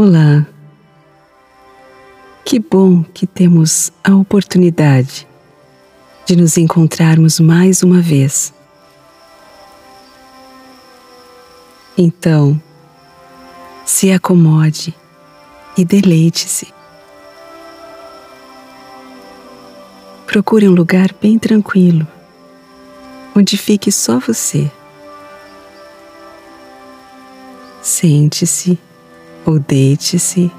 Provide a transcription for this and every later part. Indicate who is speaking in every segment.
Speaker 1: Olá. Que bom que temos a oportunidade de nos encontrarmos mais uma vez. Então, se acomode e deleite-se. Procure um lugar bem tranquilo, onde fique só você. Sente-se ou deite-se.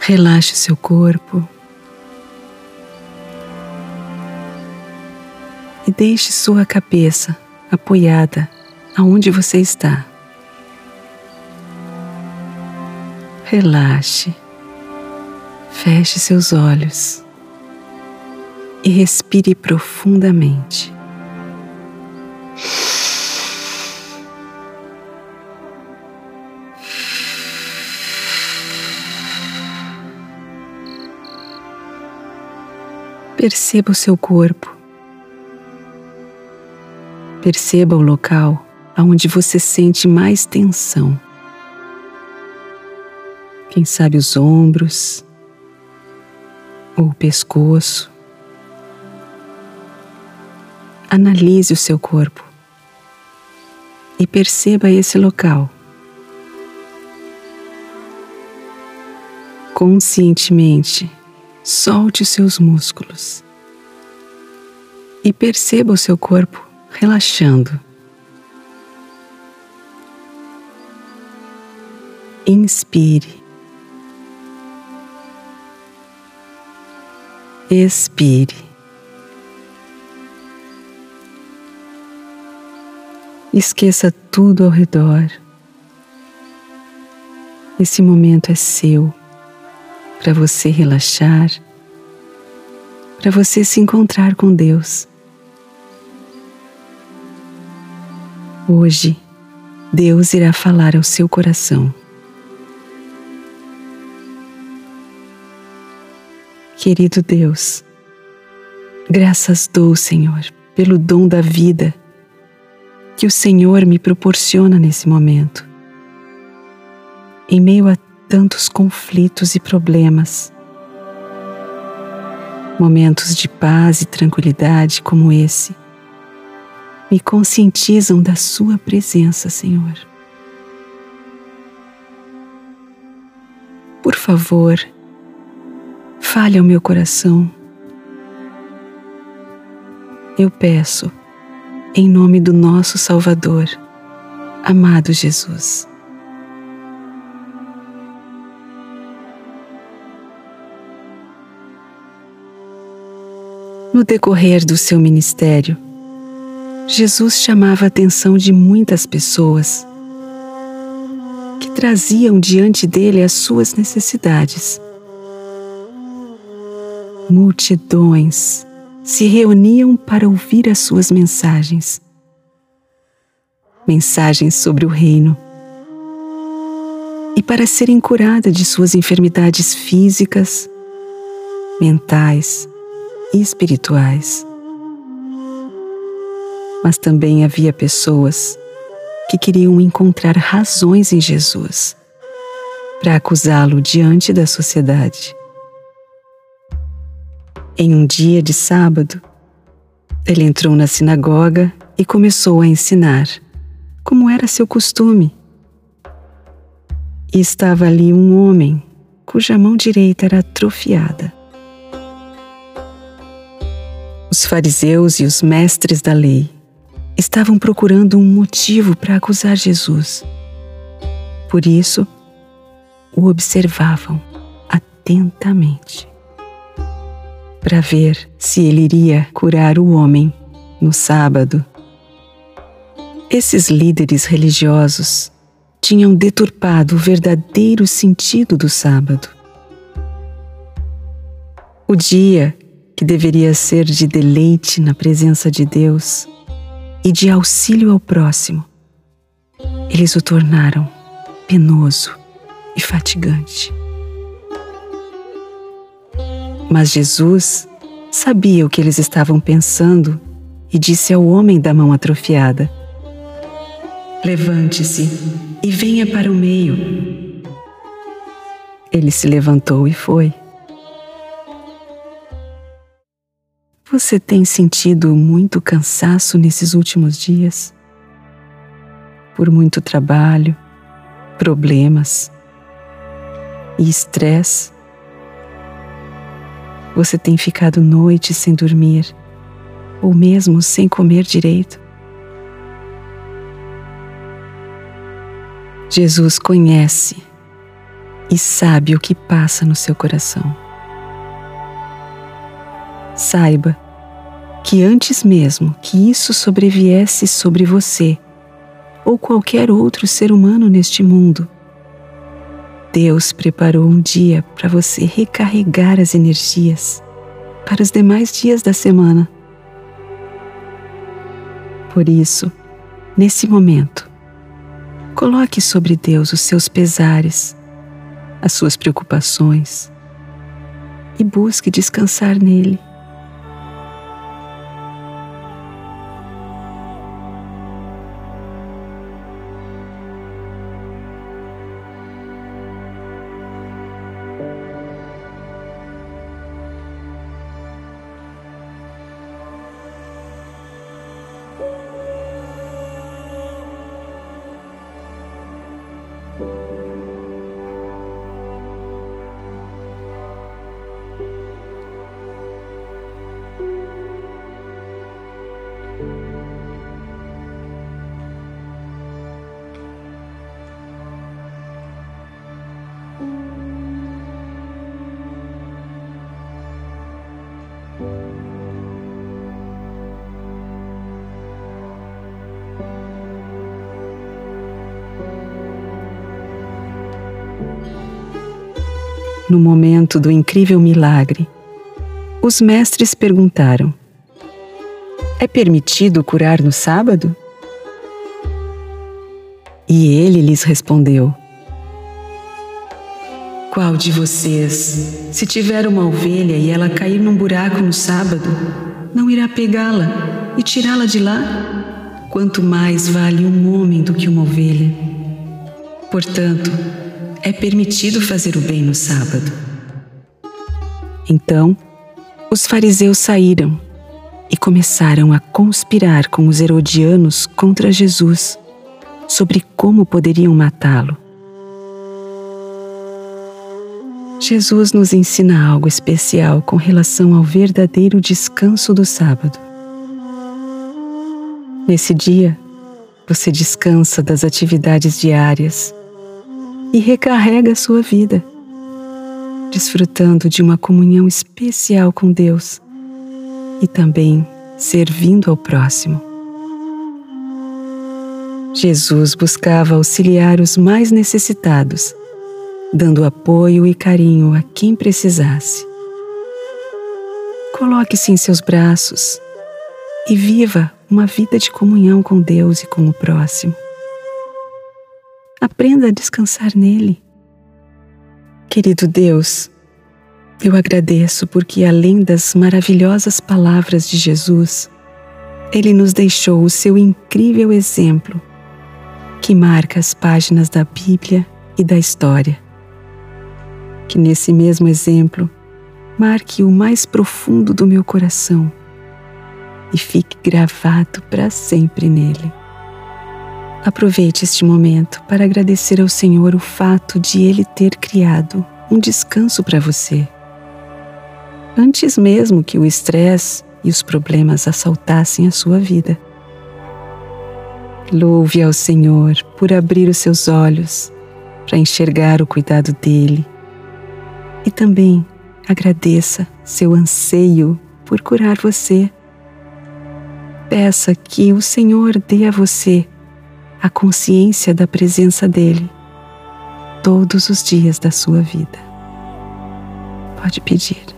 Speaker 1: Relaxe seu corpo e deixe sua cabeça apoiada aonde você está. Relaxe, feche seus olhos e respire profundamente. Perceba o seu corpo. Perceba o local aonde você sente mais tensão. Quem sabe os ombros ou o pescoço. Analise o seu corpo e perceba esse local. Conscientemente, solte seus músculos e perceba o seu corpo relaxando. Inspire. Expire. Esqueça tudo ao redor. Esse momento é seu para você relaxar, para você se encontrar com Deus. Hoje, Deus irá falar ao seu coração. Querido Deus, graças dou, Senhor, pelo dom da vida que o Senhor me proporciona nesse momento. Em meio a tantos conflitos e problemas, momentos de paz e tranquilidade como esse me conscientizam da Sua presença, Senhor. Por favor, fale ao meu coração. Eu peço, em nome do nosso Salvador, amado Jesus. No decorrer do seu ministério, Jesus chamava a atenção de muitas pessoas que traziam diante dele as suas necessidades. Multidões se reuniam para ouvir as suas mensagens. Mensagens sobre o reino. E para serem curadas de suas enfermidades físicas, mentais espirituais mas também havia pessoas que queriam encontrar razões em Jesus para acusá-lo diante da sociedade. Em um dia de sábado, ele entrou na sinagoga e começou a ensinar, como era seu costume. E estava ali um homem cuja mão direita era atrofiada. Os fariseus e os mestres da lei estavam procurando um motivo para acusar Jesus. Por isso, o observavam atentamente para ver se ele iria curar o homem no sábado. Esses líderes religiosos tinham deturpado o verdadeiro sentido do sábado. O dia que deveria ser de deleite na presença de Deus e de auxílio ao próximo, eles o tornaram penoso e fatigante. Mas Jesus sabia o que eles estavam pensando e disse ao homem da mão atrofiada: Levante-se e venha para o meio. Ele se levantou e foi. Você tem sentido muito cansaço nesses últimos dias? Por muito trabalho, problemas e estresse? Você tem ficado noites sem dormir ou mesmo sem comer direito? Jesus conhece e sabe o que passa no seu coração. Saiba que antes mesmo que isso sobreviesse sobre você ou qualquer outro ser humano neste mundo, Deus preparou um dia para você recarregar as energias para os demais dias da semana. Por isso, nesse momento, Coloque sobre Deus os seus pesares, as suas preocupações e busque descansar nele. No momento do incrível milagre, os mestres perguntaram: É permitido curar no sábado? E ele lhes respondeu: Qual de vocês, se tiver uma ovelha e ela cair num buraco no sábado, não irá pegá-la e tirá-la de lá? Quanto mais vale um homem do que uma ovelha? Portanto, é permitido fazer o bem no sábado. Então, os fariseus saíram e começaram a conspirar com os herodianos contra Jesus sobre como poderiam matá-lo. Jesus nos ensina algo especial com relação ao verdadeiro descanso do sábado. Nesse dia, você descansa das atividades diárias e recarrega a sua vida, desfrutando de uma comunhão especial com Deus e também servindo ao próximo. Jesus buscava auxiliar os mais necessitados, dando apoio e carinho a quem precisasse. Coloque-se em seus braços e viva uma vida de comunhão com Deus e com o próximo. Aprenda a descansar nele. Querido Deus, eu agradeço porque, além das maravilhosas palavras de Jesus, ele nos deixou o seu incrível exemplo, que marca as páginas da Bíblia e da história. Que nesse mesmo exemplo marque o mais profundo do meu coração e fique gravado para sempre nele. Aproveite este momento para agradecer ao Senhor o fato de Ele ter criado um descanso para você. Antes mesmo que o estresse e os problemas assaltassem a sua vida. Louve ao Senhor por abrir os seus olhos para enxergar o cuidado dele. E também agradeça seu anseio por curar você. Peça que o Senhor dê a você a consciência da presença dele todos os dias da sua vida. Pode pedir.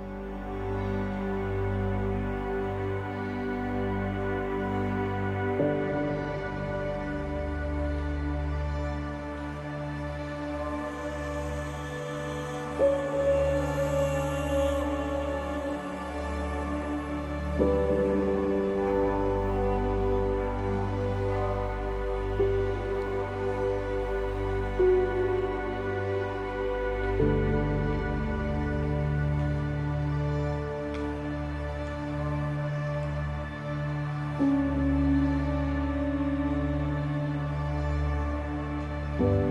Speaker 1: Bye.